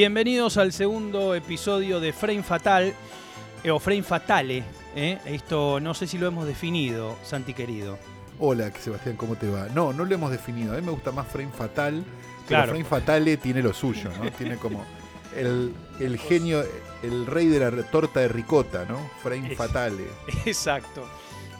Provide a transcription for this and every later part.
Bienvenidos al segundo episodio de Frame Fatal, eh, o Frame Fatale. ¿eh? Esto no sé si lo hemos definido, Santi querido. Hola, Sebastián, ¿cómo te va? No, no lo hemos definido. A mí me gusta más Frame Fatal. Claro. Pero Frame Fatale tiene lo suyo, ¿no? Tiene como el, el genio, el rey de la torta de ricota, ¿no? Frame Es- Fatale. Exacto.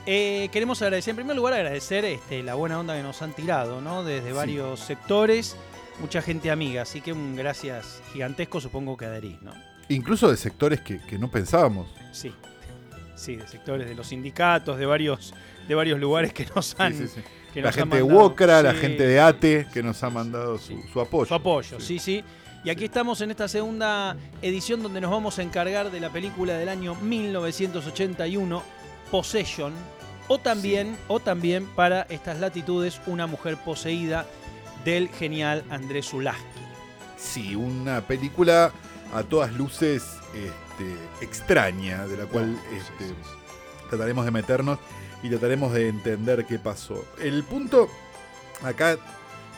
Eh, queremos agradecer, en primer lugar, agradecer este, la buena onda que nos han tirado, ¿no? Desde Sí. varios sectores, mucha gente amiga, así que un gracias gigantesco supongo que adherís, ¿no? Incluso de sectores que, que no pensábamos. Sí. Sí, de sectores de los sindicatos, de varios, de varios lugares que nos han. Sí, sí, sí. que La nos gente de mandado- Wokra, la gente de ATE, que nos ha mandado su, su apoyo. Su apoyo, sí, sí. Y aquí estamos en esta segunda edición donde nos vamos a encargar de la película del año 1981, Possession, o también, o también para estas latitudes, Una mujer poseída del genial Andrés Zulaski. Sí, una película a todas luces este, extraña, de la cual este, trataremos de meternos y trataremos de entender qué pasó. El punto acá,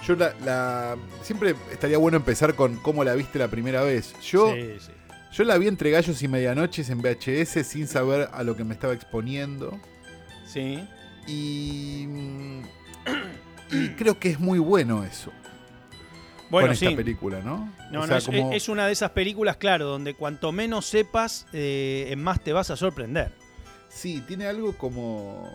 yo la, la- siempre estaría bueno empezar con cómo la viste la primera vez. Yo, Sí, sí. yo la vi entre gallos y medianoches en VHS sin saber a lo que me estaba exponiendo Sí. y, mm, y creo que es muy bueno eso Bueno, con esta sí. película, ¿no? No, O no, es, como- es una de esas películas, claro, donde cuanto menos sepas, eh, más te vas a sorprender. Sí, tiene algo como.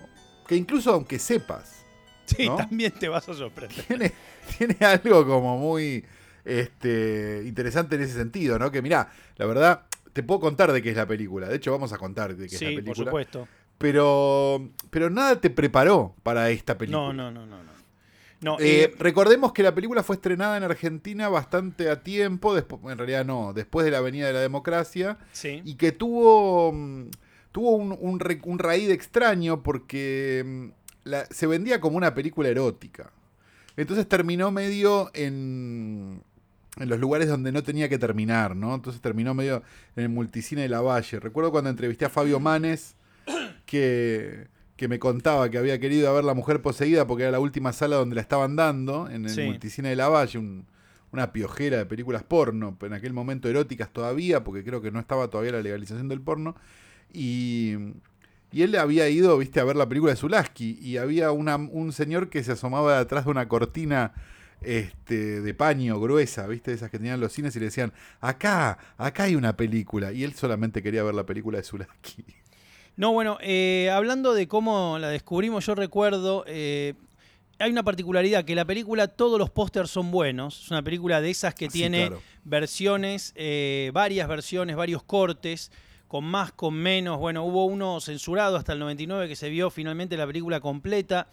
que incluso aunque sepas, Sí, ¿No? también te vas a sorprender. tiene, tiene algo como muy este, interesante en ese sentido, ¿no? Que mirá, la verdad, te puedo contar de qué es la película. De hecho, vamos a contar de qué es la película. por supuesto. Pero, pero nada te preparó para esta película. No, no, no, no. no. No, Eh, eh, recordemos que la película fue estrenada en Argentina bastante a tiempo, en realidad no, después de la Avenida de la Democracia, sí. y que tuvo, mm, tuvo un, un, un raíz extraño porque mm, la- se vendía como una película erótica. Entonces terminó medio en, en los lugares donde no tenía que terminar, ¿no? Entonces terminó medio en el multicine de la Valle. Recuerdo cuando entrevisté a Fabio Manes que, que me contaba que había querido ver La Mujer Poseída porque era la última sala donde la estaban dando, en el Sí. multicine de la Valle, un- una piojera de películas porno, en aquel momento eróticas todavía, porque creo que no estaba todavía la legalización del porno. Y, y él había ido, viste, a ver la película de Zulaski y había una- un señor que se asomaba detrás de una cortina este, de paño gruesa, viste, esas que tenían los cines y le decían, acá, acá hay una película. Y él solamente quería ver la película de Zulaski. No, bueno, eh, hablando de cómo la descubrimos, yo recuerdo, eh, hay una particularidad, que la película, todos los pósters son buenos, es una película de esas que Sí, tiene claro. versiones, eh, varias versiones, varios cortes, con más, con menos, bueno, hubo uno censurado hasta el 99 que se vio finalmente la película completa.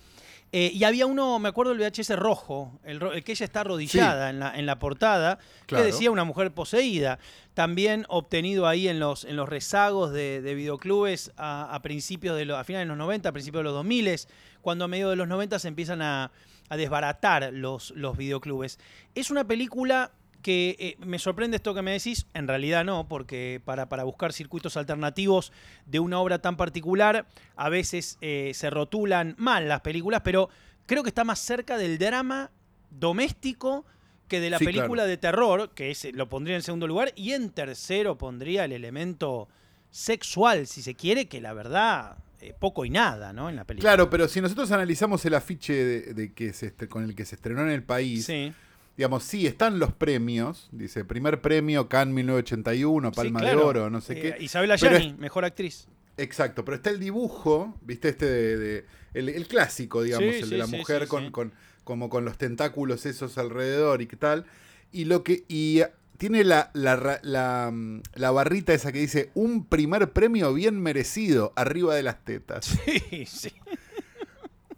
Eh, y había uno, me acuerdo el VHS rojo, el, el que ella está arrodillada en, la, en la portada, Claro. que decía una mujer poseída. También obtenido ahí en los, en los rezagos de, de videoclubes a, a principios de los, a finales de los 90, a principios de los 2000, cuando a medio de los 90 se empiezan a, a desbaratar los, los videoclubes. Es una película que eh, me sorprende esto que me decís, en realidad no, porque para, para buscar circuitos alternativos de una obra tan particular, a veces eh, se rotulan mal las películas, pero creo que está más cerca del drama doméstico que de la Sí, película claro. de terror, que es, lo pondría en segundo lugar, y en tercero pondría el elemento sexual, si se quiere, que la verdad, eh, poco y nada, ¿no? En la película. Claro, pero si nosotros analizamos el afiche de, de que se con el que se estrenó en el país, Sí, digamos, sí, están los premios, dice, primer premio Cannes 1981, sí, Palma de claro. Oro, no sé Eh, qué. Isabela Pero Yani, mejor actriz. Exacto, pero está el dibujo, viste, este de, de- el, el clásico, digamos, Sí, el sí, de la sí, mujer sí, con, sí. con- como con los tentáculos esos alrededor y qué tal. Y lo que. Y tiene la, la, mm, la barrita esa que dice un primer premio bien merecido arriba de las tetas. Sí, sí.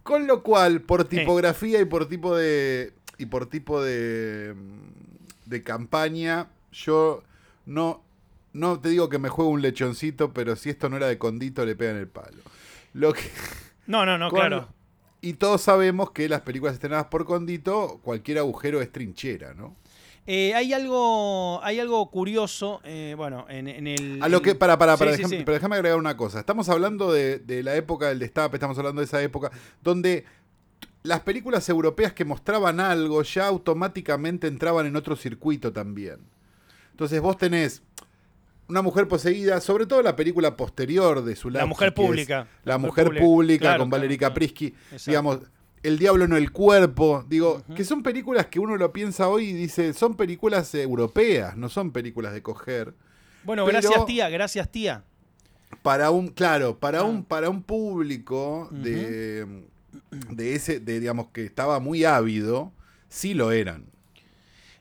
Con lo cual, por tipografía y por tipo de. Y por tipo de. mm, de campaña, yo no. No te digo que me juegue un lechoncito, pero si esto no era de condito, le pegan el palo. Lo que. No, no, no, claro. Y todos sabemos que las películas estrenadas por condito, cualquier agujero es trinchera, ¿no? Eh, hay algo, hay algo curioso, eh, bueno, en, en el. A lo que, para, para, para, Sí, déjame, sí. pero déjame agregar una cosa. Estamos hablando de, de la época del destape, estamos hablando de esa época donde las películas europeas que mostraban algo ya automáticamente entraban en otro circuito también. Entonces vos tenés una mujer poseída, sobre todo la película posterior de su La mujer pública. La, mujer, pública, Claro, con claro, Caprisky. Exacto. Digamos, El Diablo no el cuerpo. Digo, que son películas que uno lo piensa hoy y dice, son películas europeas, no son películas de coger. Bueno, Pero- gracias tía, gracias tía. Para un, claro, para Ah. un, para un público de, de ese, de digamos que estaba muy ávido, sí lo eran.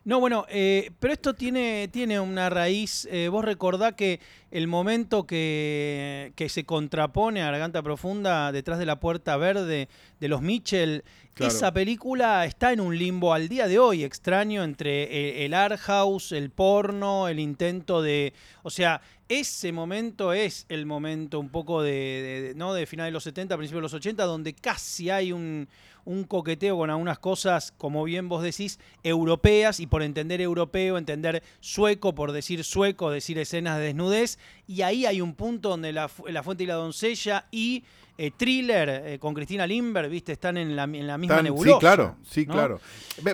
No, bueno, eh, pero esto tiene, tiene una raíz. eh, vos recordá que el momento que, que se contrapone a Garganta Profunda detrás de la puerta verde de los Mitchell, Claro. esa película está en un limbo al día de hoy extraño entre eh, el art house, el porno, el intento de. O sea, ese momento es el momento un poco de, de- de- ¿no? de final de los 70, principios de los 80, donde casi hay un, un coqueteo con algunas cosas, como bien vos decís, europeas, y por entender europeo, entender sueco, por decir sueco, decir escenas de desnudez, y ahí hay un punto donde la, la fuente y la doncella y eh, thriller eh, con Cristina Limber, viste, están en la, en la misma Tan- nebulosa. sí, claro, sí, ¿no? claro.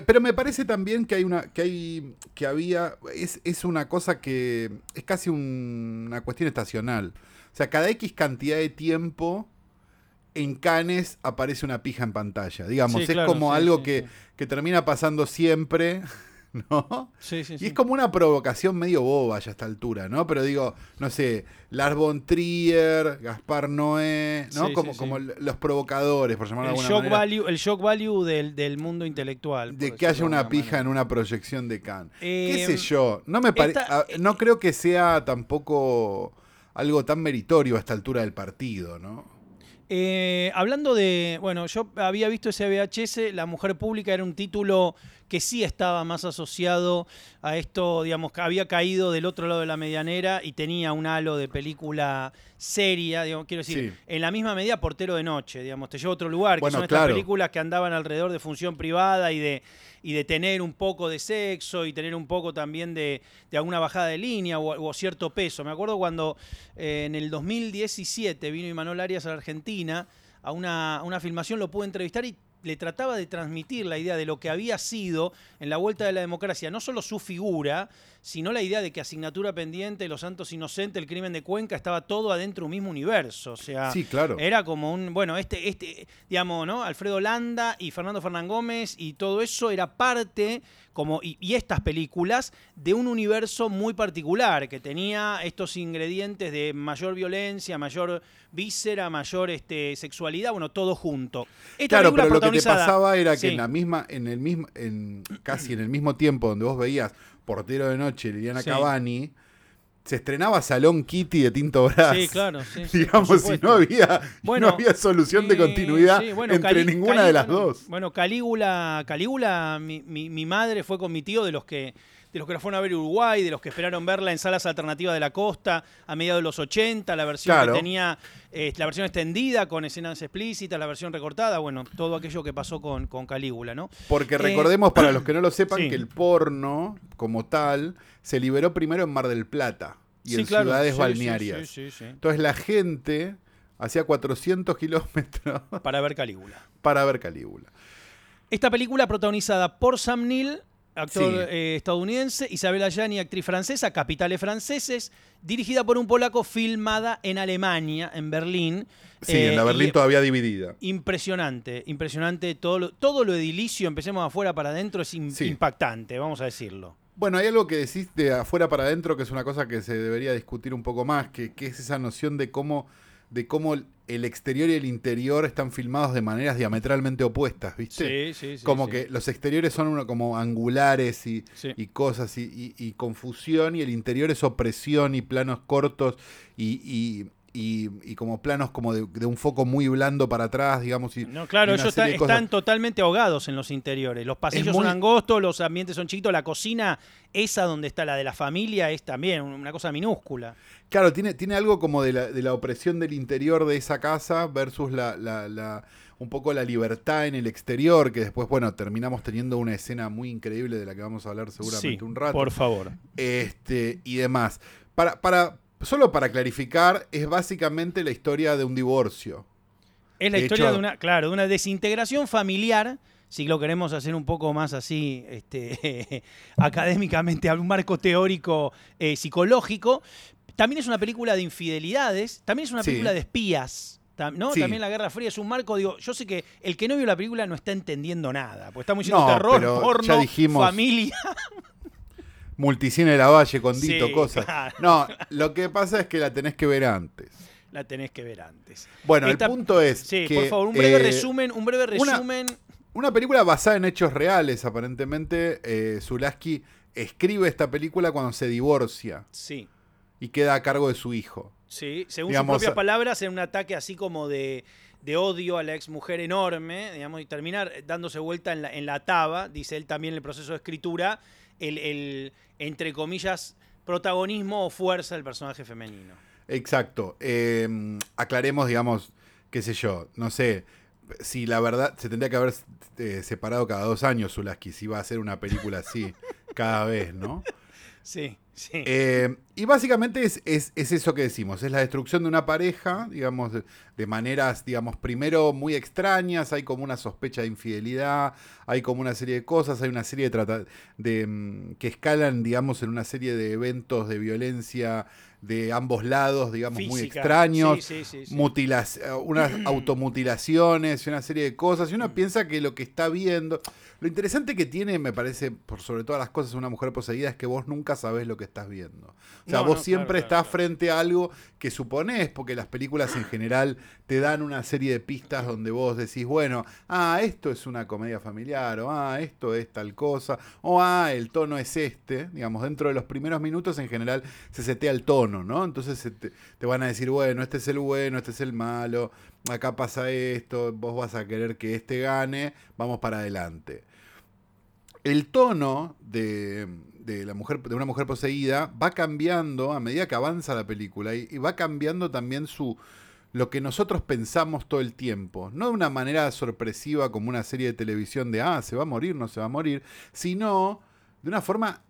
Pero me parece también que hay una, que hay, que había, es, es una cosa que es casi un- una cuestión estacional. O sea, cada X cantidad de tiempo en Canes aparece una pija en pantalla. Digamos, Sí, es claro, como sí, algo sí, que, que termina pasando siempre, ¿no? Sí, sí, Y es como una provocación medio boba ya a esta altura, ¿no? Pero digo, no sé, Lars von Trier, Gaspar Noé, ¿no? Como, como los provocadores, por llamarlo el de alguna shock, manera. value, el shock value del, del mundo intelectual. de que haya una pija manera. en una proyección de Cannes. ¿Qué sé yo? No me esta- a- no creo que sea tampoco algo tan meritorio a esta altura del partido, ¿no? Eh, hablando de, bueno, yo había visto ese VHS, La Mujer Pública era un título que sí estaba más asociado a esto, digamos, que había caído del otro lado de la medianera y tenía un halo de película seria, digamos, quiero decir, Sí. en la misma medida Portero de Noche, digamos, te lleva a otro lugar, que Bueno, son estas claro. películas que andaban alrededor de función privada y de, y de tener un poco de sexo y tener un poco también de, de alguna bajada de línea o, o cierto peso. Me acuerdo cuando eh, en el 2017 vino Imanol Arias a la Argentina a una, a una filmación, lo pude entrevistar y le trataba de transmitir la idea de lo que había sido en la vuelta de la democracia, no solo su figura, sino la idea de que asignatura pendiente, Los Santos Inocentes, el crimen de Cuenca, estaba todo adentro de un mismo universo. O sea, Sí, claro. era como un, bueno, este, este, digamos, ¿no? Alfredo Landa y Fernando Fernán Gómez y todo eso era parte, como, y, y estas películas, de un universo muy particular, que tenía estos ingredientes de mayor violencia, mayor víscera, mayor este, sexualidad, bueno, todo junto. Esta Claro, pero lo que te pasaba era que Sí. en la misma, en el mismo, en casi en el mismo tiempo donde vos veías Portero de Noche, Liliana Sí. Cavani, se estrenaba Salón Kitty de Tinto Brass. Sí, claro, sí, sí, Digamos, si no había, Bueno, no había solución de Eh, continuidad bueno, entre Cali- ninguna Cali- de las dos. Bueno, Calígula, Calígula, mi, mi- mi madre fue con mi tío de los que de los que la fueron a ver Uruguay, de los que esperaron verla en salas alternativas de la costa a mediados de los 80, la versión Claro. que tenía, eh, la versión extendida con escenas explícitas, la versión recortada, bueno, todo aquello que pasó con, con Calígula, ¿no? Porque Eh, recordemos, para los que no lo sepan, sí. que el porno, como tal, se liberó primero en Mar del Plata y Sí, en claro, ciudades sí, balnearias. Entonces la gente hacía 400 kilómetros Para ver Calígula. para ver Calígula. Esta película protagonizada por Sam Neill, actor Sí. eh, estadounidense, Isabel Allani, actriz francesa, capitales franceses, dirigida por un polaco, filmada en Alemania, en Berlín. Sí, Eh, en la Berlín y- todavía dividida. Impresionante, impresionante. Todo lo, todo lo edilicio, empecemos afuera para adentro, es Sí. impactante, vamos a decirlo. Bueno, hay algo que decís de afuera para adentro que es una cosa que se debería discutir un poco más, que, que es esa noción de cómo, de cómo el exterior y el interior están filmados de maneras diametralmente opuestas, ¿viste? Sí, sí, sí. como sí. que los exteriores son uno, como angulares y, Sí. y cosas y, y- y confusión y el interior es opresión y planos cortos y, y- como planos como de, de un foco muy blando para atrás, digamos. Y, No, claro, y ellos está- están totalmente ahogados en los interiores. Los pasillos muy- son angostos, los ambientes son chiquitos, la cocina, esa donde está la de la familia, es también una cosa minúscula. Claro, tiene, tiene algo como de la, de la opresión del interior de esa casa versus la, la- la- un poco la libertad en el exterior, que después, bueno, terminamos teniendo una escena muy increíble de la que vamos a hablar seguramente Sí, un rato. Por favor. este, y demás. Para, para, solo para clarificar, es básicamente la historia de un divorcio. Es la De historia hecho- de una, claro, de una desintegración familiar si lo queremos hacer un poco más así, este, académicamente, un marco teórico eh, psicológico. También es una película de infidelidades, también es una Sí. película de espías. ¿no? Sí. También la Guerra Fría es un marco, digo, yo sé que el que no vio la película no está entendiendo nada, porque estamos diciendo No, terror, porno, ya dijimos- familia. Multicine de la Valle, Condito, Sí, cosas. claro. No, lo que pasa es que la tenés que ver antes. La tenés que ver antes. Bueno, Esta- el punto es Sí, que, por favor, un breve eh, resumen, un breve una- resumen. Una película basada en hechos reales, aparentemente. Eh, Zulaski escribe esta película cuando se divorcia Sí. y queda a cargo de su hijo. Sí, según Digamos, sus propias palabras, en un ataque así como de, de odio a la ex mujer enorme, digamos, y terminar dándose vuelta en la, en la taba, dice él también en el proceso de escritura, el, el, entre comillas, protagonismo o fuerza del personaje femenino. Exacto. Eh, aclaremos, digamos, qué sé yo, no sé, si la verdad se tendría que haber eh, separado cada dos años Zulaski, si iba a hacer una película así cada vez, ¿no? Sí, sí. Eh, y básicamente es, es- es eso que decimos, es la destrucción de una pareja, digamos, de, maneras, digamos, primero muy extrañas, hay como una sospecha de infidelidad, hay como una serie de cosas, hay una serie de, de mm, que escalan, digamos, en una serie de eventos de violencia de ambos lados, digamos, muy extraños, Sí, sí, sí, mutilas- eh, unas automutilaciones y una serie de cosas. Y uno piensa que lo que está viendo. Lo interesante que tiene, me parece, por sobre todas las cosas, una mujer poseída es que vos nunca sabés lo que estás viendo. O sea, No, vos no, siempre claro, estás claro. frente a algo que suponés, porque las películas en general te dan una serie de pistas donde vos decís, bueno, ah, esto es una comedia familiar, o ah, esto es tal cosa, o ah, el tono es este. Digamos, dentro de los primeros minutos en general se setea el tono, ¿no? Entonces te, te van a decir, bueno, este es el bueno, este es el malo, acá pasa esto, vos vas a querer que este gane, vamos para adelante. El tono de, de la mujer, de una mujer poseída va cambiando a medida que avanza la película y, y va cambiando también su lo que nosotros pensamos todo el tiempo. No de una manera sorpresiva como una serie de televisión de, ah, se va a morir, no se va a morir, sino de una forma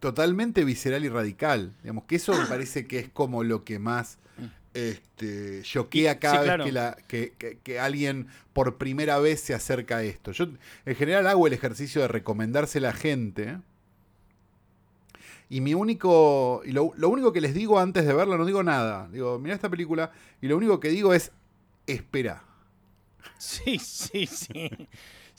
totalmente visceral y radical. Digamos que eso me parece que es como lo que más este, choquea cada Sí, vez claro. que, la, que, que- que alguien por primera vez se acerca a esto. Yo en general hago el ejercicio de recomendársela a la gente. Y mi único. Y lo, lo único que les digo antes de verla, no digo nada. Digo, mira esta película. Y lo único que digo es. Espera. Sí, sí, sí.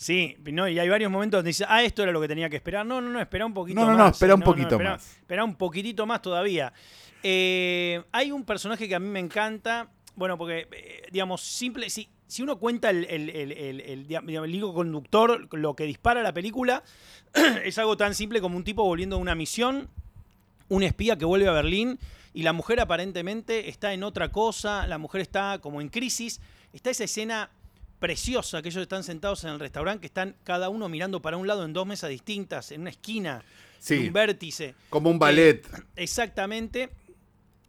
Sí, no, y hay varios momentos donde dice, ah, esto era lo que tenía que esperar. No, no, no, espera un poquito No, más. no, no, espera eh, un poquito espera- más. Espera un poquitito más todavía. Eh, hay un personaje que a mí me encanta. Bueno, porque, eh, digamos, simple. Si, si uno cuenta el, el, el, el- conductor, lo que dispara la película, es algo tan simple como un tipo volviendo de una misión, un espía que vuelve a Berlín y la mujer aparentemente está en otra cosa, la mujer está como en crisis. Está esa escena preciosa que ellos están sentados en el restaurante, que están cada uno mirando para un lado en dos mesas distintas, en una esquina, Sí. en un vértice. Como un ballet. Exactamente.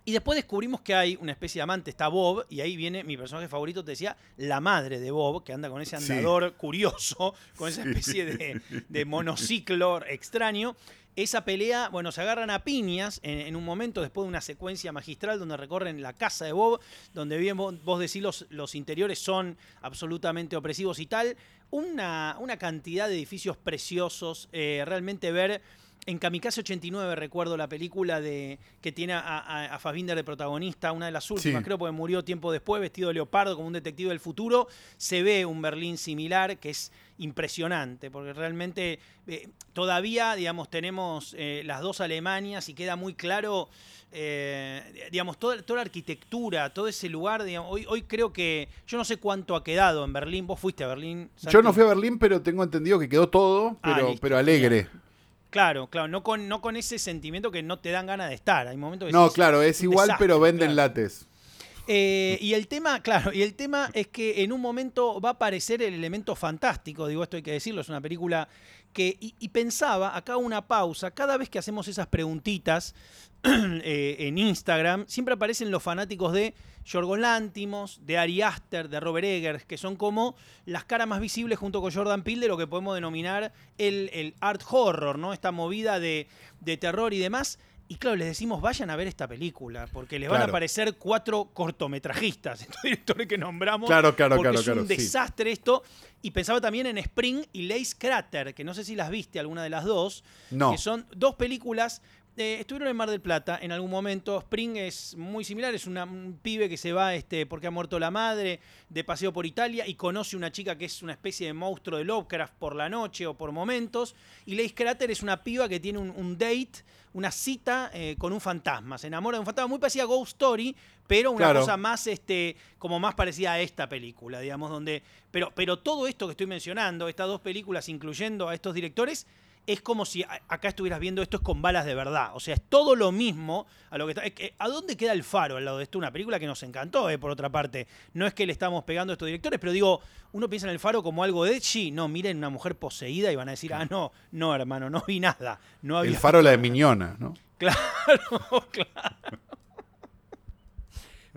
Y después descubrimos que hay una especie de amante, está Bob, y ahí viene mi personaje favorito, te decía, la madre de Bob, que anda con ese Sí. andador curioso, con esa especie de, de monociclo extraño. Esa pelea, bueno, se agarran a piñas en, en un momento después de una secuencia magistral donde recorren la casa de Bob, donde bien vos, vos decís los, los interiores son absolutamente opresivos y tal. Una, una cantidad de edificios preciosos, eh, realmente ver en Kamikaze 89 recuerdo la película de que tiene a, a, a Fassbinder de protagonista, una de las últimas, Sí. creo, porque murió tiempo después, vestido de leopardo como un detective del futuro. Se ve un Berlín similar que es impresionante, porque realmente eh, todavía, digamos, tenemos eh, las dos Alemanias y queda muy claro, eh, digamos, toda, toda la arquitectura, todo ese lugar. digamos, hoy, hoy creo que, yo no sé cuánto ha quedado en Berlín, vos fuiste a Berlín. Yo no fui a Berlín, pero tengo entendido que quedó todo, Ah, pero, pero alegre. Claro, claro, no con, no con ese sentimiento que no te dan ganas de estar. Hay momentos que No, claro, es igual, desastre, pero venden claro. lates. Eh, y el tema, claro, y el tema es que en un momento va a aparecer el elemento fantástico, digo, esto hay que decirlo, es una película que, y, pensaba, acá una pausa, cada vez que hacemos esas preguntitas eh, en Instagram, siempre aparecen los fanáticos de Yorgos Lántimos, de Ari Aster, de Robert Eggers, que son como las caras más visibles junto con Jordan Peele de lo que podemos denominar el, el art horror, ¿no? Esta movida de, de terror y demás. Y claro, les decimos, vayan a ver esta película, porque les van a aparecer cuatro cortometrajistas, estos directores que nombramos. Claro, claro, porque claro, es claro, un sí. desastre esto. Y pensaba también en Spring y Lace Crater, que no sé si las viste alguna de las dos, No. que son dos películas. Eh, estuvieron en Mar del Plata en algún momento. Spring es muy similar, es una- un pibe que se va este, porque ha muerto la madre de paseo por Italia y conoce una chica que es una especie de monstruo de Lovecraft por la noche o por momentos. Y Lace Crater es una piba que tiene un, un date, una cita eh, con un fantasma. Se enamora de un fantasma muy parecida a Ghost Story, pero una Claro. cosa más, este, como más parecida a esta película, digamos, donde. Pero, pero todo esto que estoy mencionando, estas dos películas, incluyendo a estos directores, es como si acá estuvieras viendo esto es con balas de verdad. O sea, es todo lo mismo a lo que está. ¿A dónde queda el faro al lado de esto? Una película que nos encantó, eh, por otra parte. No es que le estamos pegando a estos directores, pero digo, uno piensa en el faro como algo de edgy. No, miren una mujer poseída y van a decir, ah, no, no, hermano, no vi nada. No había El faro la de Miñona, ¿no? Claro, claro.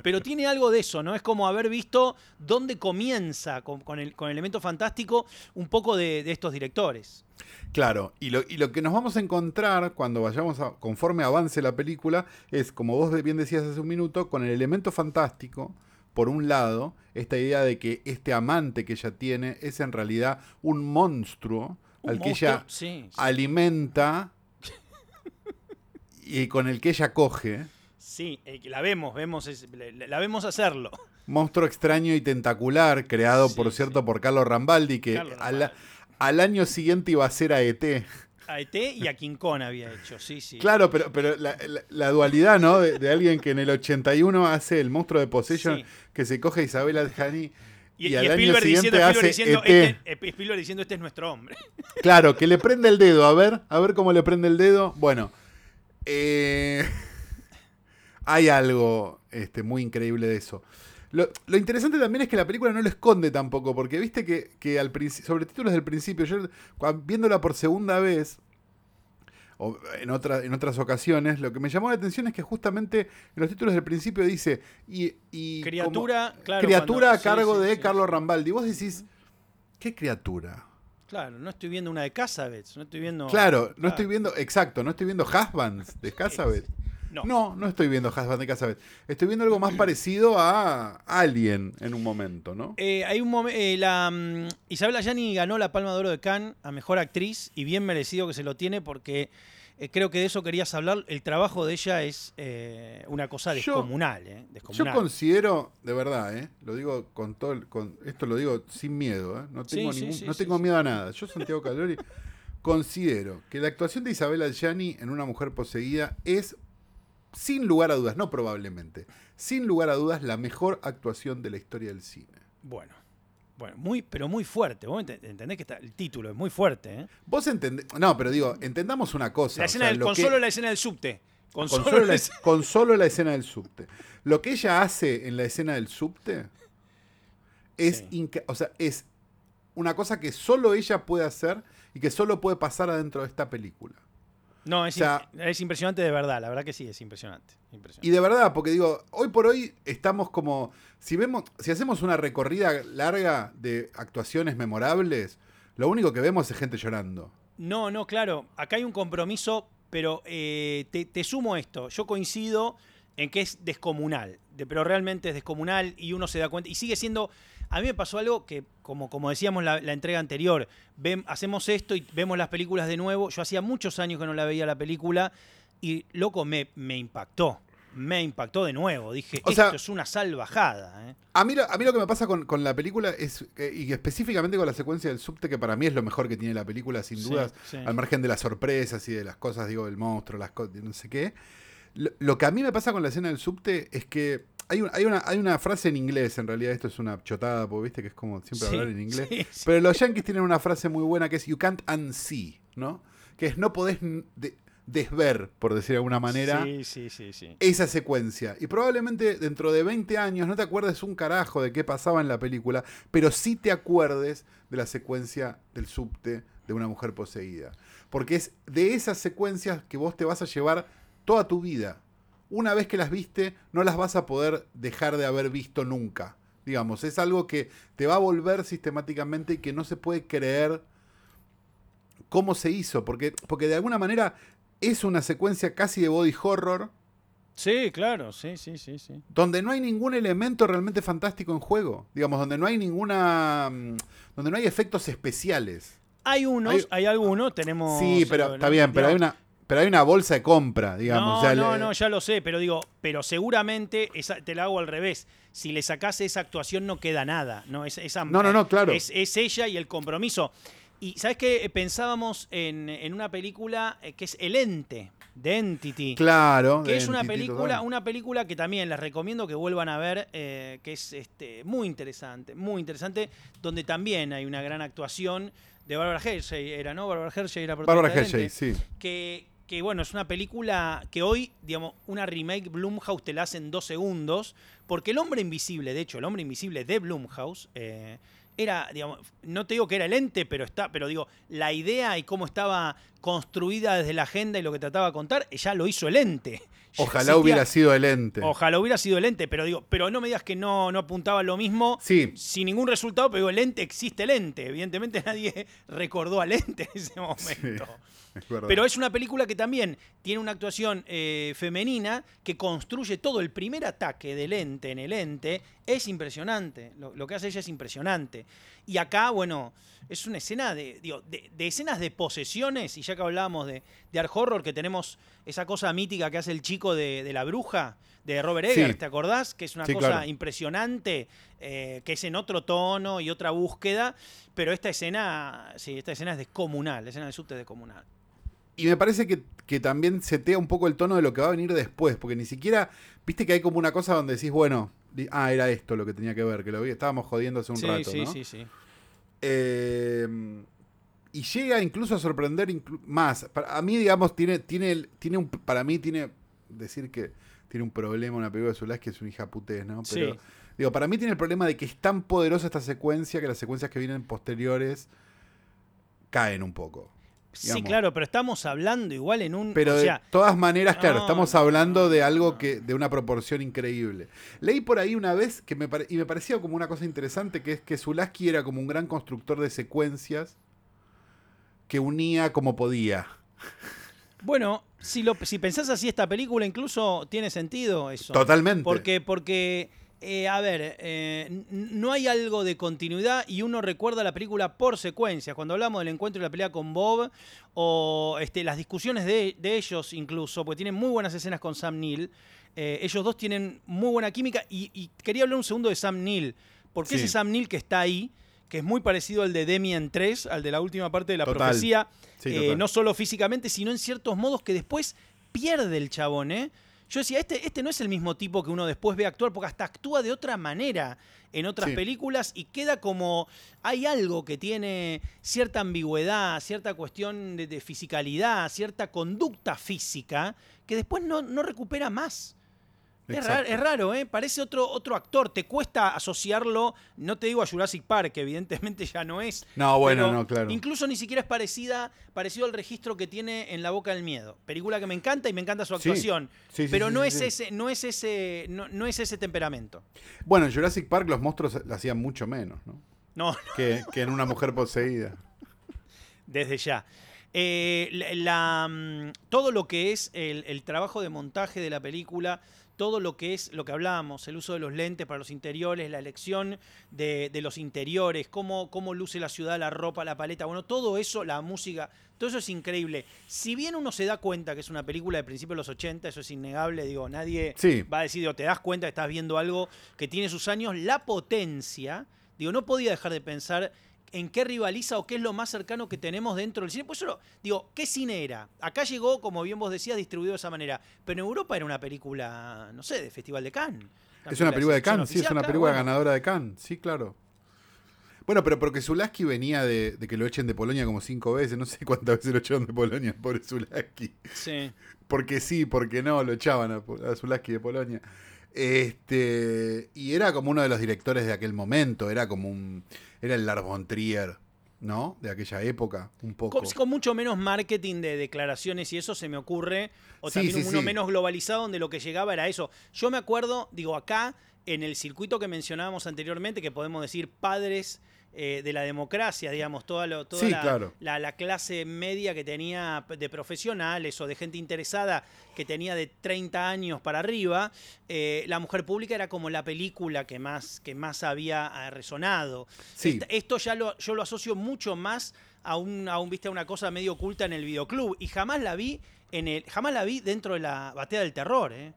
Pero tiene algo de eso, ¿no? Es como haber visto dónde comienza con, con el, con elemento fantástico un poco de, de estos directores. Claro, y lo, y lo que nos vamos a encontrar cuando vayamos a, conforme avance la película, es, como vos bien decías hace un minuto, con el elemento fantástico, por un lado, esta idea de que este amante que ella tiene es en realidad un monstruo Un al que ella sí, sí. alimenta y con el que ella coge. Sí, eh, la vemos, vemos es- la, la vemos hacerlo. Monstruo extraño y tentacular, creado, Sí, por cierto, por Carlos Rambaldi, que Carlos al, año siguiente iba a ser a E ET. A ET y a King Kong había hecho, sí, sí. Claro, pero, pero la, la- la dualidad, ¿no? De, de alguien que en el 81 hace el monstruo de Possession, Sí. que se coge a Isabel Adjani Y, y, y al año Spielberg, siguiente diciendo, Spielberg, hace diciendo, ET. este, eh, Spielberg diciendo, este es nuestro hombre. Claro, que le prende el dedo, a ver, a ver cómo le prende el dedo. Bueno, eh, hay algo este, muy increíble de eso. Lo, lo interesante también es que la película no lo esconde tampoco, porque viste que, que al sobre títulos del principio, yo viéndola por segunda vez, o en, otra- en otras ocasiones, lo que me llamó la atención es que justamente en los títulos del principio dice y, y como- Criatura, claro. criatura cuando- a cargo sí, sí, de sí. Carlos Rambaldi. Vos decís, ¿qué criatura? Claro, no estoy viendo una de Casabets, no estoy viendo... Claro, no Claro. estoy viendo, exacto, no estoy viendo Husbands de Casabet. No. No, no estoy viendo Husbands de Casabet. Estoy viendo algo más parecido a Alien en un momento, ¿no? Eh, hay un momento. la mm, Isabel Ayani ganó la Palma de Oro de Cannes a mejor actriz y bien merecido que se lo tiene porque eh, creo que de eso querías hablar. El trabajo de ella es eh, una cosa Yo- descomunal, eh, Yo considero, de verdad, ¿eh? lo digo con todo, el- con, esto lo digo sin miedo, ¿eh? no tengo, sí, ningún- sí, no tengo miedo a nada. Yo, Santiago Calori, considero que la actuación de Isabel Adjani en Una mujer poseída es, sin lugar a dudas, no probablemente, sin lugar a dudas, la mejor actuación de la historia del cine. Bueno, bueno, muy, pero muy fuerte. Vos ent- entendés que está, el título es muy fuerte. ¿eh? Vos entendés, no, pero digo, entendamos una cosa. La o escena sea, del, lo con que- solo la escena del subte. Con, con solo solo la la, escena- la del subte. Lo que ella hace en la escena del subte es, Sí. inca- o sea, es una cosa que solo ella puede hacer y que solo puede pasar adentro de esta película. No, es, o sea- es impresionante de verdad. La verdad que sí, es impresionante. impresionante. Y de verdad, porque digo, hoy por hoy estamos como, si vemos, si hacemos una recorrida larga de actuaciones memorables, lo único que vemos es gente llorando. No, no, claro. Acá hay un compromiso, pero eh, te, te sumo esto. Yo coincido en que es descomunal, de- pero realmente es descomunal y uno se da cuenta. Y sigue siendo. A mí me pasó algo que, como, como decíamos la, la entrega anterior, ven- hacemos esto y vemos las películas de nuevo. Yo hacía muchos años que no la veía la película y, loco, me, me impactó. Me impactó de nuevo. Dije, O esto sea- es una salvajada. ¿eh? A mí, lo- a mí lo que me pasa con, con la película es, que- y específicamente con la secuencia del subte, que para mí es lo mejor que tiene la película, sin Sí, dudas, sí. al margen de las sorpresas y de las cosas, digo, del monstruo, las cosas, no sé qué. Lo, lo que a mí me pasa con la escena del subte es que hay, un- hay, una, hay una frase en inglés, en realidad esto es una chotada, porque viste que es como siempre Sí, hablar en inglés. sí, sí. Pero los yankees tienen una frase muy buena que es you can't unsee, ¿no? Que es no podés de- desver, por decir de alguna manera sí, sí, sí. esa secuencia. Y probablemente dentro de 20 años no te acuerdes un carajo de qué pasaba en la película, pero sí te acuerdes de la secuencia del subte de una mujer poseída. Porque es de esas secuencias que vos te vas a llevar toda tu vida. Una vez que las viste, no las vas a poder dejar de haber visto nunca. Digamos, es algo que te va a volver sistemáticamente y que no se puede creer cómo se hizo. Porque, porque de alguna manera es una secuencia casi de body horror. Sí, claro, sí, sí, sí, sí. Donde no hay ningún elemento realmente fantástico en juego. Digamos, donde no hay ninguna. mm, Donde no hay efectos especiales. Hay unos, Hay- hay, algunos, tenemos... Sí, pero eh, está bien, pero hay una. Pero hay una bolsa de compra, digamos. No, o sea, no, no, ya lo sé, pero digo, pero seguramente esa, te la hago al revés. Si le sacás esa actuación no queda nada, ¿no? Es, esa, No, no, no, claro. Es, es ella y el compromiso. Y ¿sabes qué? Pensábamos en, en una película eh, que es El Ente, de Entity. Claro. Que es una Entity película, total. una película que también les recomiendo que vuelvan a ver, eh, que es este, muy interesante, muy interesante, donde también hay una gran actuación de Barbara Hershey, era, ¿no? Barbara Hershey era protagonista de Hershey, sí. que, que, bueno, es una película que hoy, digamos, una remake Blumhouse te la hace en dos segundos, porque El Hombre Invisible, de hecho, El Hombre Invisible de Blumhouse, eh, era, digamos, no te digo que era el ente, pero está, pero digo, la idea y cómo estaba construida desde la agenda y lo que trataba de contar, ya lo hizo el ente. Ojalá existía- hubiera sido el ente. Ojalá hubiera sido el ente, pero digo, pero no me digas que no, no apuntaba lo mismo. Sí. Sin ningún resultado, pero digo, el ente existe el ente. Evidentemente nadie recordó al ente en ese momento. Es. Pero es una película que también tiene una actuación eh, femenina que construye todo. El primer ataque del ente en el ente es impresionante. Lo, lo que hace ella es impresionante. Y acá, bueno, es una escena de, digo, de, de escenas de posesiones. Y ya que hablábamos de, de Art Horror, que tenemos esa cosa mítica que hace el chico de, de la bruja, de Robert Sí. Eggers, ¿te acordás? Que es una Sí, cosa claro. impresionante, eh, que es en otro tono y otra búsqueda. Pero esta escena, sí, esta escena es descomunal. La escena del subte es descomunal. Y me parece que, que también setea un poco el tono de lo que va a venir después, porque ni siquiera, viste que hay como una cosa donde decís, bueno, ah, era esto lo que tenía que ver, que lo vi, estábamos jodiendo hace un sí, rato, sí, ¿no? sí, sí. Eh, y llega incluso a sorprender inclu- más. Para, a mí, digamos, tiene, tiene, tiene un, para mí tiene, decir que tiene un problema una película de Zulás que es un hija putés, ¿no? Pero, Sí. digo, para mí tiene el problema de que es tan poderosa esta secuencia que las secuencias que vienen posteriores caen un poco. Sí, claro, pero estamos hablando igual en un. Pero o sea, de todas maneras, claro, no, estamos hablando de algo que de una proporción increíble. Leí por ahí una vez que me y me parecía como una cosa interesante que es que Zulaski era como un gran constructor de secuencias que unía como podía. bueno, si, lo, si pensás así, esta película incluso tiene sentido eso. Totalmente. Porque, porque eh, a ver, eh, no hay algo de continuidad y uno recuerda la película por secuencias. Cuando hablamos del encuentro y la pelea con Bob, o este, las discusiones de, de ellos incluso, porque tienen muy buenas escenas con Sam Neill. eh, ellos dos tienen muy buena química y, y quería hablar un segundo de Sam Neill. Porque Sí. ese Sam Neill que está ahí, que es muy parecido al de Demian 3, al de la última parte de la Total. profecía, Sí, no solo físicamente, sino en ciertos modos que después pierde el chabón, ¿eh? Yo decía, este, este no es el mismo tipo que uno después ve actuar, porque hasta actúa de otra manera en otras Sí. películas y queda como. Hay algo que tiene cierta ambigüedad, cierta cuestión de, de fisicalidad, cierta conducta física, que después no, no recupera más. Es raro, es raro, ¿eh? Parece otro, otro actor. Te cuesta asociarlo, no te digo a Jurassic Park, que evidentemente ya no es. No, bueno, no, claro. Incluso ni siquiera es parecida, parecido al registro que tiene en La Boca del Miedo. Película que me encanta y me encanta su actuación. Sí, sí, pero sí, no, es ese, no es ese, no, no es ese temperamento. Bueno, en Jurassic Park los monstruos lo hacían mucho menos, ¿no? No, Que, que en una mujer poseída. desde ya. Eh, la, la, mm, todo lo que es el, el trabajo de montaje de la película, todo lo que es lo que hablábamos, el uso de los lentes para los interiores, la elección de, de los interiores, cómo, cómo luce la ciudad, la ropa, la paleta, bueno, todo eso, la música, todo eso es increíble. Si bien uno se da cuenta que es una película de principios de los 80, eso es innegable, digo, nadie Sí. va a decir, digo, te das cuenta que estás viendo algo que tiene sus años, la potencia, digo, no podía dejar de pensar en qué rivaliza o qué es lo más cercano que tenemos dentro del cine. Pues eso, digo, ¿qué cine era? Acá llegó, como bien vos decías, distribuido de esa manera. Pero en Europa era una película, no sé, de Festival de Cannes. Es una película de Cannes, sí, es una claro, película bueno. ganadora de Cannes, sí, claro. Bueno, pero porque Zulaski venía de, de que lo echen de Polonia como cinco veces, no sé cuántas veces lo echaron de Polonia, pobre Zulaski. Sí. Porque sí, porque no, lo echaban a, a Zulaski de Polonia. Este, y era como uno de los directores de aquel momento, era como un, era el Lars von Trier, ¿no? De aquella época, un poco. Con, con mucho menos marketing de declaraciones y eso se me ocurre. O Sí, también sí, uno sí. menos globalizado donde lo que llegaba era eso. Yo me acuerdo, digo, acá, en el circuito que mencionábamos anteriormente, que podemos decir padres eh, de la democracia, digamos, toda, lo, toda Sí, la, claro. la- la clase media que tenía de profesionales o de gente interesada que tenía de 30 años para arriba, eh, La Mujer Pública era como la película que más, que más había eh, resonado. Sí. Esto ya lo, yo lo asocio mucho más a un, a un, viste, a una cosa medio oculta en el videoclub y jamás la vi en el, jamás la vi dentro de la batea del terror, ¿eh?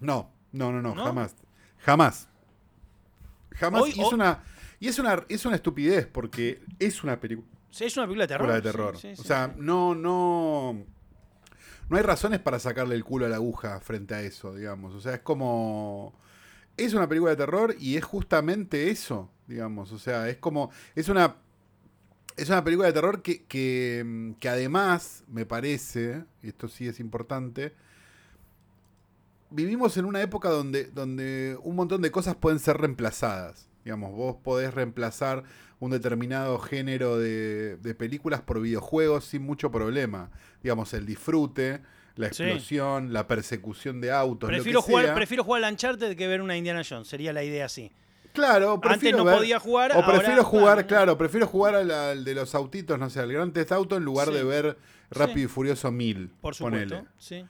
No, no, no, no, ¿No? jamás. Jamás. Jamás. Hoy- hoy- una. Y es una, es una estupidez, porque es una película Sí, es una película de terror. de terror. sí, sí, o sea, no, no. No hay razones para sacarle el culo a la aguja frente a eso, digamos. O sea, es como. Es una película de terror y es justamente eso, digamos. O sea, es como. Es una. Es una película de terror que, que, que además, me parece, y esto sí es importante, vivimos en una época donde, donde un montón de cosas pueden ser reemplazadas. Digamos, vos podés reemplazar un determinado género de, de películas por videojuegos sin mucho problema. Digamos, el disfrute, la Sí. explosión, la persecución de autos. lo Prefiero que jugar, sea. prefiero jugar al Uncharted que ver una Indiana Jones, sería la idea así. Claro, Antes prefiero no ver- podía jugar, O prefiero ahora, jugar, claro. claro, prefiero jugar al, al de los autitos, no sé, al Gran Theft Auto en lugar Sí. de ver Rápido Sí. y Furioso 1000. Por supuesto. ponele. Sí.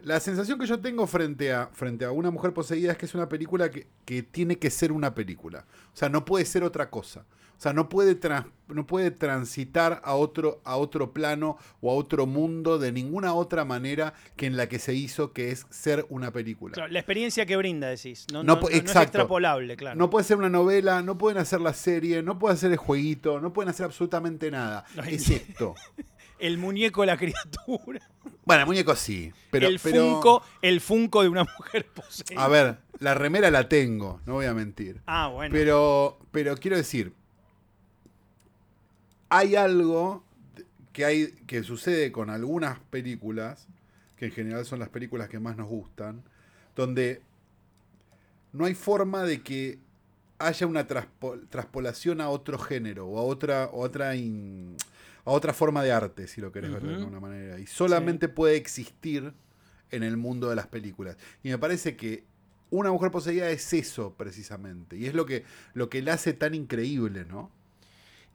La sensación que yo tengo frente a, frente a una mujer poseída es que es una película que, que tiene que ser una película. O sea, no puede ser otra cosa. O sea, no puede, trans- no puede transitar a otro, a otro plano o a otro mundo de ninguna otra manera que en la que se hizo, que es ser una película. Claro, la experiencia que brinda, decís. No, No no- pu- no- no es extrapolable, claro. No puede ser una novela, no pueden hacer la serie, no pueden hacer el jueguito, no pueden hacer absolutamente nada. Esto. El muñeco de la criatura. Bueno, el muñeco sí. Pero, el pero- funko, el funko de una mujer poseída. A ver, la remera la tengo, no voy a mentir. Ah, bueno. Pero, pero quiero decir, hay algo que, hay, que sucede con algunas películas, que en general son las películas que más nos gustan, donde no hay forma de que haya una traspo- traspolación a otro género o a otra, otra, in- a otra forma de arte, si lo querés ver de alguna manera. Y solamente puede existir en el mundo de las películas. Y me parece que una mujer poseída es eso precisamente. Y es lo que, lo que la hace tan increíble, ¿no?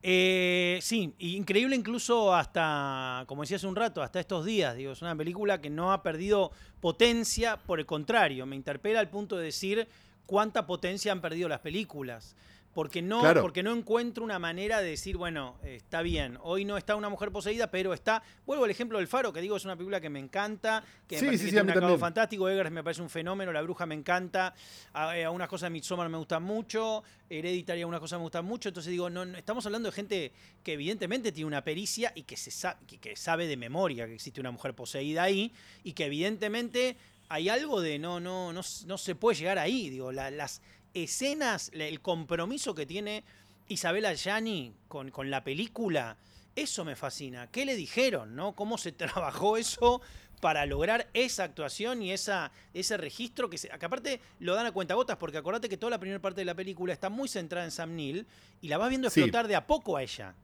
Eh, sí, y increíble incluso hasta, como decía hace un rato, hasta estos días. Digo, es una película que no ha perdido potencia, por el contrario, me interpela al punto de decir cuánta potencia han perdido las películas. Porque no, Claro. porque no encuentro una manera de decir, bueno, está bien, hoy no está una mujer poseída, pero está. Vuelvo al ejemplo del Faro, que digo, es una película que me encanta, que Sí, me parece sí, que sí, a tiene mí un acabado también. fantástico. Eggers me parece un fenómeno, La Bruja me encanta, a, eh, algunas cosas de Midsommar me gustan mucho, Hereditary algunas cosas me gustan mucho. Entonces digo, no, no- estamos hablando de gente que evidentemente tiene una pericia y que, se sa- que, que sabe de memoria que existe una mujer poseída ahí y que evidentemente hay algo de no, no, no, no se puede llegar ahí. Digo, la- las escenas, el compromiso que tiene Isabela Gianni con, con la película, eso me fascina. ¿Qué le dijeron, no? ¿Cómo se trabajó eso para lograr esa actuación y esa, ese registro que, se, que aparte lo dan a cuentagotas? Porque acordate que toda la primera parte de la película está muy centrada en Sam Neill y la vas viendo Sí. explotar de a poco a ella.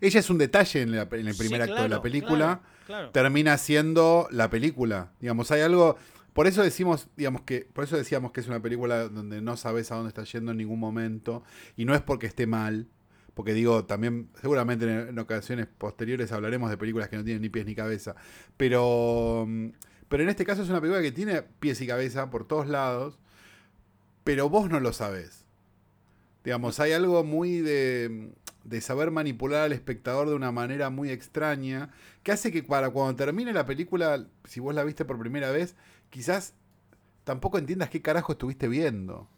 Ella es un detalle en, la- en el Sí, primer acto de la película. claro, claro. termina siendo la película. Digamos, hay algo. Por eso decimos, digamos que, por eso decíamos que es una película donde no sabes a dónde está yendo en ningún momento. Y no es porque esté mal. Porque digo, también, seguramente en, ocasiones posteriores hablaremos de películas que no tienen ni pies ni cabeza. Pero. mm, Pero en este caso es una película que tiene pies y cabeza por todos lados. Pero vos no lo sabés. Digamos, hay algo muy de, de saber manipular al espectador de una manera muy extraña, que hace que para cuando termine la película, si vos la viste por primera vez, quizás tampoco entiendas qué carajo estuviste viendo.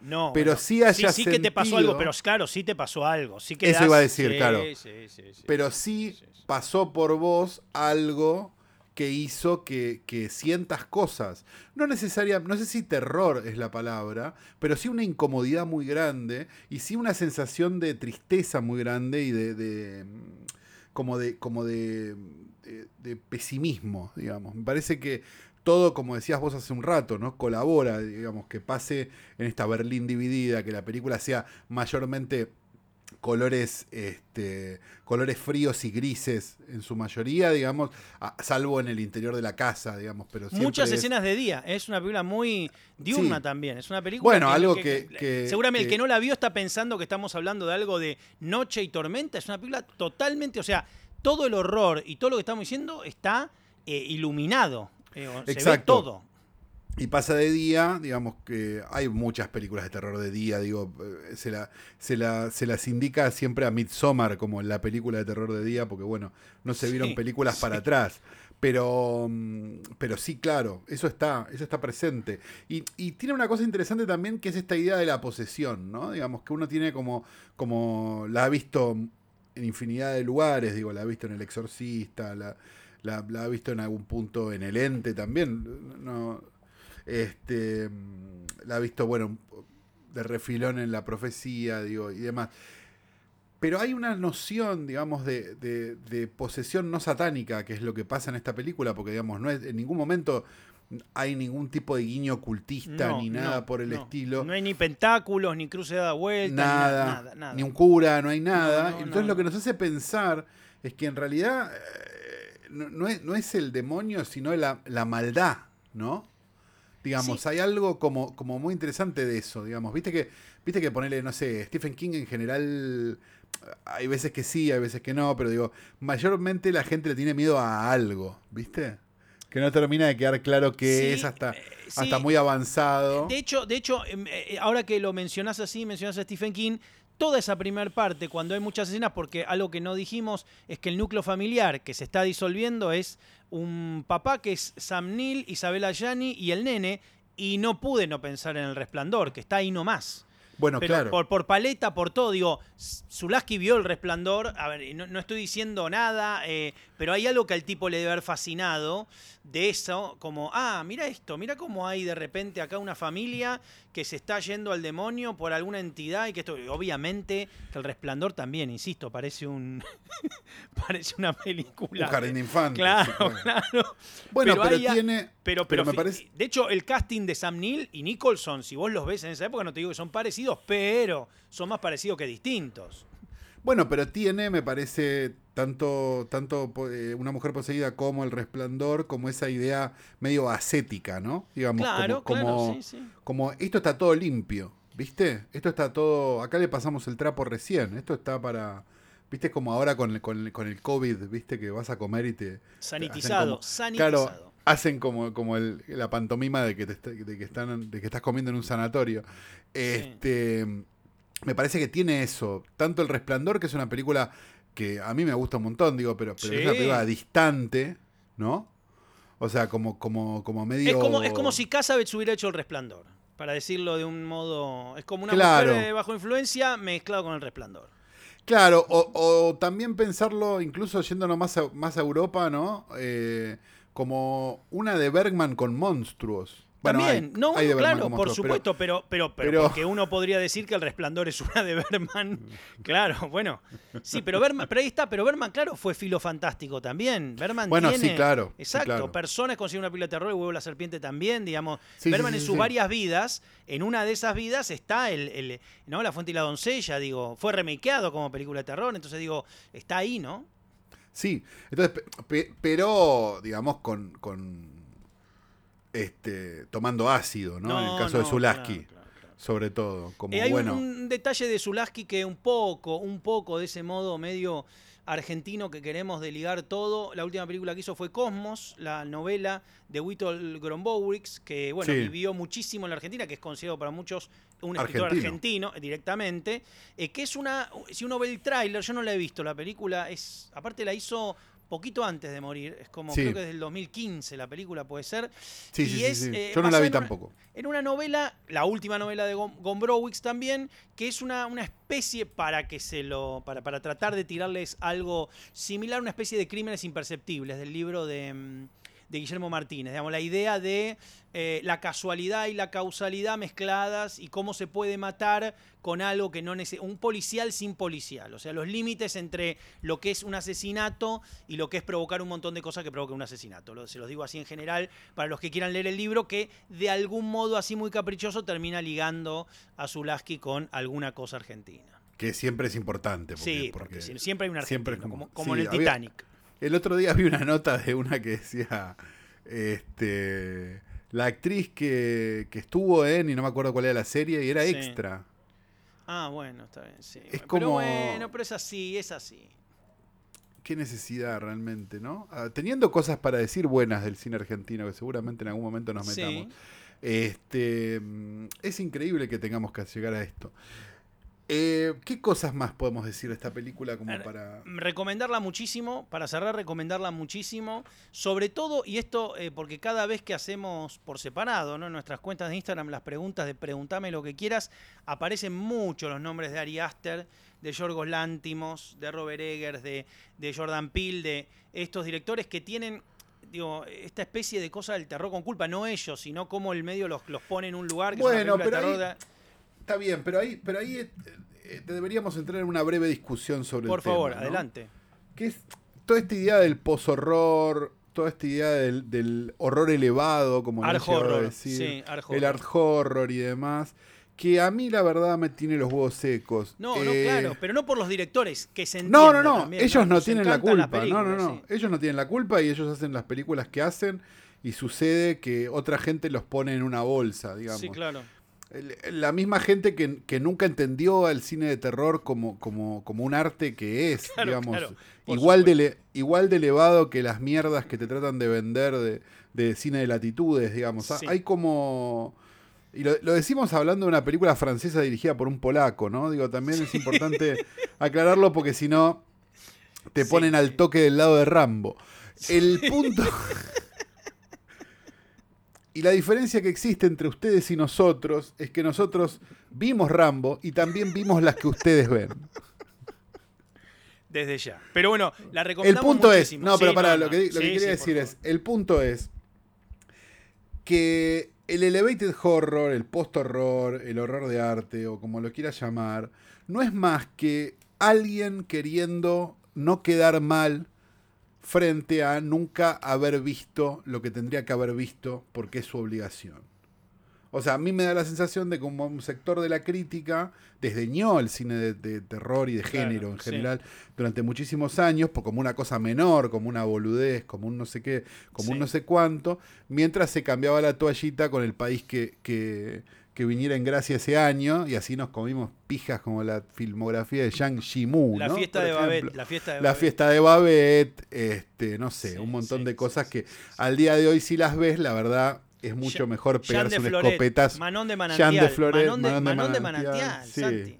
No, Pero bueno, sí haya sí, que te pasó algo, pero claro, sí te pasó algo. Sí Eso iba a decir, sí, claro. sí, sí, sí, Pero sí, sí sí, sí. pasó por vos algo que hizo que, que sientas cosas. No necesaria, no sé si terror es la palabra, pero sí una incomodidad muy grande y sí una sensación de tristeza muy grande y de, de, mm, como de como de, de- de pesimismo, digamos. Me parece que todo, como decías vos hace un rato, ¿no? Colabora, digamos, que pase en esta Berlín dividida, que la película sea mayormente colores, este, colores fríos y grises en su mayoría, digamos, a- salvo en el interior de la casa, digamos, pero Muchas es- escenas de día. Es una película muy diurna Sí. también. Es una película. Bueno, algo que- que- seguramente el que- que no la vio está pensando que estamos hablando de algo de noche y tormenta. Es una película totalmente. O sea, todo el horror y todo lo que estamos diciendo está eh, iluminado. Eh, se ve Exacto. todo. Y pasa de día, digamos que hay muchas películas de terror de día, digo, eh, se, la, se, la, se las indica siempre a Midsommar como la película de terror de día, porque bueno, no se vieron Sí, películas para atrás. Pero, mm, pero sí, claro, eso está, eso está presente. Y, y tiene una cosa interesante también que es esta idea de la posesión, ¿no? Digamos que uno tiene como, como la ha visto en infinidad de lugares, digo, la ha visto en El Exorcista, la, la, la ha visto en algún punto en El Ente también. No, este, la ha visto, bueno, de refilón en la profecía, digo, y demás. Pero hay una noción, digamos, de, de- de posesión no satánica, que es lo que pasa en esta película, porque, digamos, no es, en ningún momento hay ningún tipo de guiño ocultista No, ni nada no, por el no. estilo. No hay ni pentáculos, ni cruce dada vuelta, ni nada, nada, nada. ni un cura, no hay nada. Entonces lo que no. nos hace pensar es que en realidad eh, no, no es, no es el demonio, sino la, la maldad, ¿no? Digamos, Sí. hay algo como, como muy interesante de eso, digamos. Viste que, viste que ponerle, no sé, Stephen King en general, hay veces que sí, hay veces que no, pero digo, mayormente la gente le tiene miedo a algo, ¿viste? Que no termina de quedar claro que Sí, es hasta, eh, hasta sí. muy avanzado. De hecho, de hecho, em, eh, ahora que lo mencionás así, mencionás a Stephen King, toda esa primera parte, cuando hay muchas escenas, porque algo que no dijimos es que el núcleo familiar que se está disolviendo es un papá que es Sam Neill, Isabella Gianni y el nene, y no pude no pensar en el resplandor, que está ahí nomás. bueno, Pero claro. por, por paleta, por todo, digo, Zulaski vio el resplandor, a ver, no, no estoy diciendo nada, eh, pero hay algo que al tipo le debe haber fascinado de eso, como, ah, mira esto, mira cómo hay de repente acá una familia que se está yendo al demonio por alguna entidad y que esto, obviamente que el resplandor también, insisto, parece un, parece una película. un jardín de infantes. Claro, claro. Bueno, pero, hay tiene. Pero, pero pero, me parece- de hecho, el casting de Sam Neill y Nicholson, si vos los ves en esa época, no te digo que son parecidos, pero son más parecidos que distintos. Bueno, pero tiene, me parece, tanto, tanto eh, una mujer poseída como el resplandor, como esa idea medio ascética, ¿no? Digamos, Claro, como, claro, como, sí, sí. como esto está todo limpio, ¿viste? Esto está todo. Acá le pasamos el trapo recién. Esto está para. ¿Viste? Como ahora con, el- con, el- con el COVID, ¿viste? Que vas a comer y te. Sanitizado, como- sanitizado. Claro, hacen como, como el- la pantomima de que, te de, que están, de que estás comiendo en un sanatorio. Este, Me parece que tiene eso. Tanto El Resplandor, que es una película que a mí me gusta un montón, digo, pero, pero es una Sí. película distante, ¿no? O sea, como, como, como medio. Es como, es como si Casabets hubiera hecho el resplandor, para decirlo de un modo. Es como una Claro. mujer eh, bajo influencia mezclado con el resplandor. Claro, o, o también pensarlo, incluso yéndonos más a, más a Europa, ¿no? Eh, como una de Bergman con monstruos. Bueno, También, hay- no, hay claro, por supuesto, pero, pero, pero, pero- porque uno podría decir que el resplandor es una de Berman. Claro, bueno. Sí, pero Berman, pero ahí está, pero Berman, claro, fue filo fantástico también. Berman Bueno, tiene. sí, claro, sí, Exacto. claro. Personas consiguen una pila de terror, el huevo la serpiente también, digamos. Sí, Berman sí, en sus varias vidas, en una de esas vidas está el, el- ¿no? La Fuente y la Doncella, digo, fue remakeado como película de terror, entonces digo, está ahí, ¿no? Sí, entonces, pe- pe- pero, digamos, con, con este, tomando ácido, ¿no? en el caso de Zulaski, claro, claro, claro. sobre todo. Como, Eh, hay un- bueno, un, detalle de Zulaski que un poco, un poco de ese modo medio argentino que queremos de ligar todo. La última película que hizo fue Cosmos, la novela de Witold Grombowicz, que bueno, Sí. vivió muchísimo en la Argentina, que es considerado para muchos un escritor Argentino. argentino eh, directamente, eh, que es una, si uno ve el tráiler, yo no la he visto, la película es, aparte la hizo poquito antes de morir, es como Sí. creo que es del 2015 la película puede ser. sí, y sí, sí, es, sí. eh, Yo no la vi en una- tampoco. en una novela, la última novela de Gom- Gombrowicz también, que es una, una especie para que se lo. Para, para tratar de tirarles algo similar, una especie de crímenes imperceptibles del libro de, mm, de Guillermo Martínez. Digamos, la idea de eh, la casualidad y la causalidad mezcladas y cómo se puede matar con algo que no necesita. Un policial sin policial. O sea, los límites entre lo que es un asesinato y lo que es provocar un montón de cosas que provocan un asesinato. Lo- se los digo así en general para los que quieran leer el libro, que de algún modo así muy caprichoso termina ligando a Zulaski con alguna cosa argentina. Que siempre es importante. sí, porque, siempre hay un argentino, como, como en el había- Titanic. El otro día vi una nota de una que decía, este, la actriz que, que estuvo en, y no me acuerdo cuál era la serie, y era Sí. extra. Ah, bueno, está bien, sí. Es Pero como- bueno, pero es así, es así. Qué necesidad realmente, ¿no? Ah, teniendo cosas para decir buenas del cine argentino, que seguramente en algún momento nos Sí. metamos. Este, mm, es increíble que tengamos que llegar a esto. Eh, ¿Qué cosas más podemos decir de esta película como para... Recomendarla muchísimo, para cerrar, recomendarla muchísimo. Sobre todo, y esto eh, porque cada vez que hacemos por separado, ¿no? En nuestras cuentas de Instagram, las preguntas de Preguntame lo que quieras, aparecen mucho los nombres de Ari Aster, de Yorgos Lántimos, de Robert Eggers, de, de Jordan Peele, de estos directores que tienen digo, esta especie de cosa del terror con culpa, no ellos, sino cómo el medio los, los pone en un lugar que Bueno, es una película de pero terror. ahí- de- Está bien, pero ahí, pero ahí eh, eh, deberíamos entrar en una breve discusión sobre Por el tema. favor, ¿no? adelante. que es toda esta idea del post-horror, toda esta idea del, del horror elevado, como Art horror, decir, sí, art el art horror y demás, que a mí la verdad me tiene los huevos secos. No, no, Eh, claro, pero no por los directores, que se No, no, no, también, ellos no tienen la culpa, no, no, no, sí. ellos no tienen la culpa y ellos hacen las películas que hacen y sucede que otra gente los pone en una bolsa, digamos. Sí, claro. La misma gente que, que nunca entendió al cine de terror como, como, como un arte que es, Claro, digamos, claro, igual, de supuesto. igual de elevado que las mierdas que te tratan de vender de, de cine de latitudes, digamos. Ah, Sí. Hay como... Y lo, lo decimos hablando de una película francesa dirigida por un polaco, ¿no? Digo, también es importante aclararlo porque si no te Sí. ponen al toque del lado de Rambo. El punto... Y la diferencia que existe entre ustedes y nosotros es que nosotros vimos Rambo y también vimos las que ustedes ven. Desde ya. Pero bueno, la El recomendamos punto es, no, Sí, pero para, no, lo que, lo que Sí, quería sí, decir es, el punto es que el elevated horror, el post-horror, el horror de arte o como lo quieras llamar, no es más que alguien queriendo no quedar mal frente a nunca haber visto lo que tendría que haber visto porque es su obligación. O sea, a mí me da la sensación de como un sector de la crítica desdeñó el cine de, de terror y de Claro, género en sí. general durante muchísimos años, por como una cosa menor, como una boludez, como un no sé qué, como un no sé cuánto, mientras se cambiaba la toallita con el país que, que, que viniera en gracia ese año, y así nos comimos pijas como la filmografía de Zhang Yimou, La ¿no? fiesta de. Babette. La fiesta de La Babette. fiesta de Babette, este, no sé, Sí, un montón sí, de cosas sí, que al día de hoy si las ves, la verdad es mucho Jean- mejor Jean pegarse un escopetazo. Manón de Jean Manantial. de Floret, Manón de, Manón de Manantial. Santi.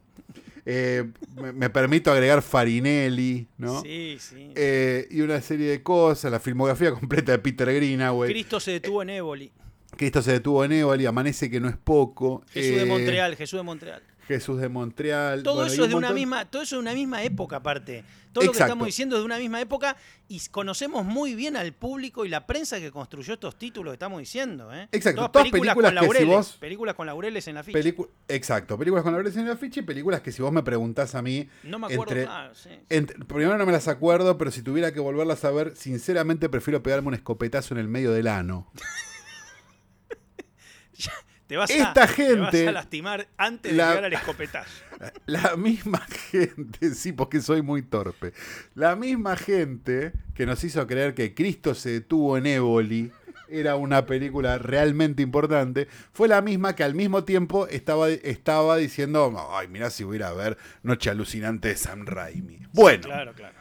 Eh, me, me permito agregar Farinelli, ¿no? Sí, sí. Eh, y una serie de cosas, la filmografía completa de Peter Greenaway. Cristo se detuvo en Éboli. Cristo se detuvo en Évoli, Amanece que no es poco. Jesús de eh, Montreal, Jesús de Montreal. Jesús de Montreal. Todo bueno, eso es de una misma, todo eso es de una misma época aparte. Todo lo que estamos diciendo es de una misma época y conocemos muy bien al público y la prensa que construyó estos títulos que estamos diciendo. ¿eh? Exacto, todas películas con que si laureles, vos- películas con laureles en la ficha. Pelicu- Exacto, películas con la en la ficha y películas que si vos me preguntás a mí, no me acuerdo, entre- sí. entre- primero no me las acuerdo, pero si tuviera que volverlas a ver, sinceramente prefiero pegarme un escopetazo en el medio del ano. Te vas, esta a, te vas gente- a lastimar antes de la- llegar al escopetazo. La misma gente, sí, porque soy muy torpe. La misma gente que nos hizo creer que Cristo se detuvo en Éboli era una película realmente importante, fue la misma que al mismo tiempo estaba, estaba diciendo, ay, mirá si voy a ir a ver Noche Alucinante de Sam Raimi. Bueno, Claro, claro.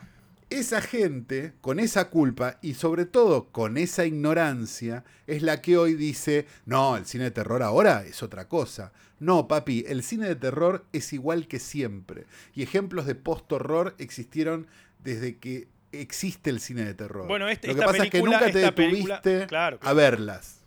Esa gente, con esa culpa y sobre todo con esa ignorancia, es la que hoy dice, no, el cine de terror ahora es otra cosa. No, papi, el cine de terror es igual que siempre. Y ejemplos de post-horror existieron desde que existe el cine de terror. Bueno, este- Lo que esta pasa es que película- nunca te esta película- detuviste claro, a verlas.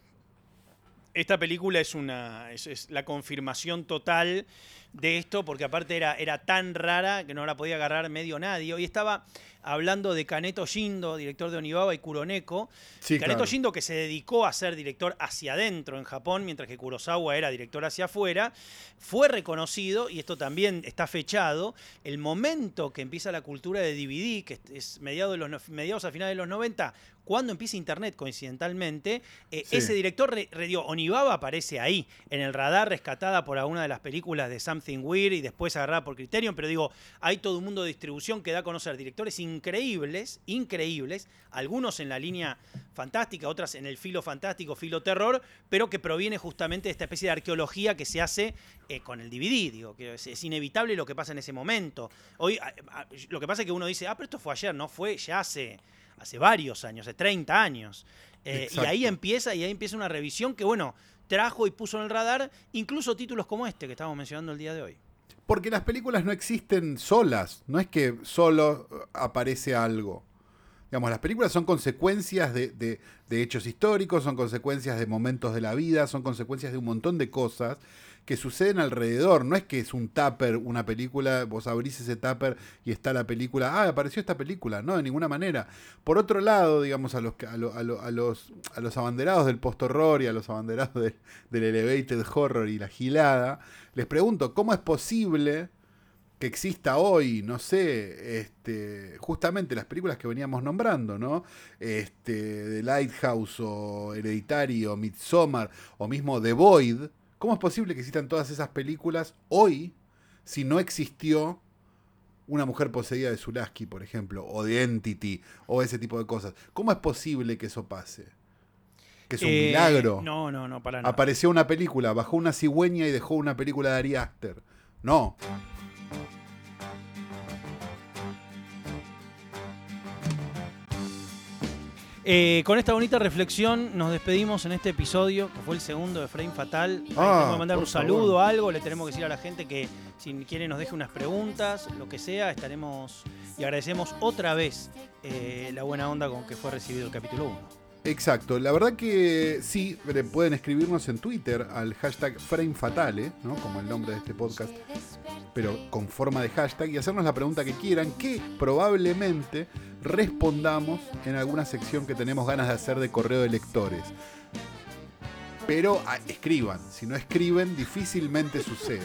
Esta película es una es, es la confirmación total de esto, porque aparte era, era tan rara que no la podía agarrar medio nadie. Hoy estaba hablando de Kaneto Shindo, director de Onibaba y Kuroneko. Sí, Kaneto claro. Shindo que se dedicó a ser director hacia adentro en Japón, mientras que Kurosawa era director hacia afuera, fue reconocido, y esto también está fechado, el momento que empieza la cultura de DVD, que es mediados, de los, mediados a finales de los 90, cuando empieza Internet coincidentalmente, eh, Sí. ese director re- redió, Onibaba aparece ahí, en el radar, rescatada por alguna de las películas de Something Weird y después agarrada por Criterion, pero digo, hay todo un mundo de distribución que da a conocer directores increíbles, increíbles, algunos en la línea fantástica, otras en el filo fantástico, filo terror, pero que proviene justamente de esta especie de arqueología que se hace eh, con el DVD, digo, que es, es, inevitable lo que pasa en ese momento. Hoy, a, a, lo que pasa es que uno dice, ah, pero esto fue ayer, no fue ya hace, hace varios años, hace 30 años. Eh, y ahí empieza, y ahí empieza una revisión que, bueno, trajo y puso en el radar incluso títulos como este que estamos mencionando el día de hoy. Porque las películas no existen solas, no es que solo aparece algo. Digamos, las películas son consecuencias de, de, de, hechos históricos, son consecuencias de momentos de la vida, son consecuencias de un montón de cosas que suceden alrededor. No es que es un tupper, una película, vos abrís ese tupper y está la película, ah, apareció esta película. No, de ninguna manera. Por otro lado, digamos, a los, a, a, a los, a los abanderados del post-horror y a los abanderados de, del elevated horror y la gilada, les pregunto, ¿cómo es posible que exista hoy, no sé, este, justamente las películas que veníamos nombrando, ¿no? Este, The Lighthouse o Hereditario, Midsommar o mismo The Void. ¿Cómo es posible que existan todas esas películas hoy si no existió una mujer poseída de Zulaski, por ejemplo, o de Entity, o ese tipo de cosas? ¿Cómo es posible que eso pase? Que es un Eh, milagro. No, no, no, para nada. Apareció una película, bajó una cigüeña y dejó una película de Ari Aster. No. Eh, con esta bonita reflexión nos despedimos en este episodio, que fue el segundo de Frame Fatal. Ah, tenemos que mandar un saludo, favor. algo, le tenemos que decir a la gente que si quiere nos deje unas preguntas, lo que sea, estaremos y agradecemos otra vez eh, la buena onda con que fue recibido el capítulo 1. Exacto, la verdad que sí, eh, pueden escribirnos en Twitter al hashtag FrameFatale, ¿no? como el nombre de este podcast, pero con forma de hashtag, y hacernos la pregunta que quieran, que probablemente respondamos en alguna sección que tenemos ganas de hacer de correo de lectores. Pero ah, escriban, si no escriben, difícilmente suceda.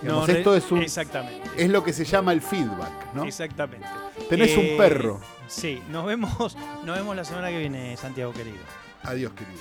Digamos, No, esto es, un, Exactamente. es lo que se llama el feedback, ¿no? Exactamente. Tenés Eh, un perro. Sí, nos vemos, nos vemos la semana que viene, Santiago querido. Adiós, querido.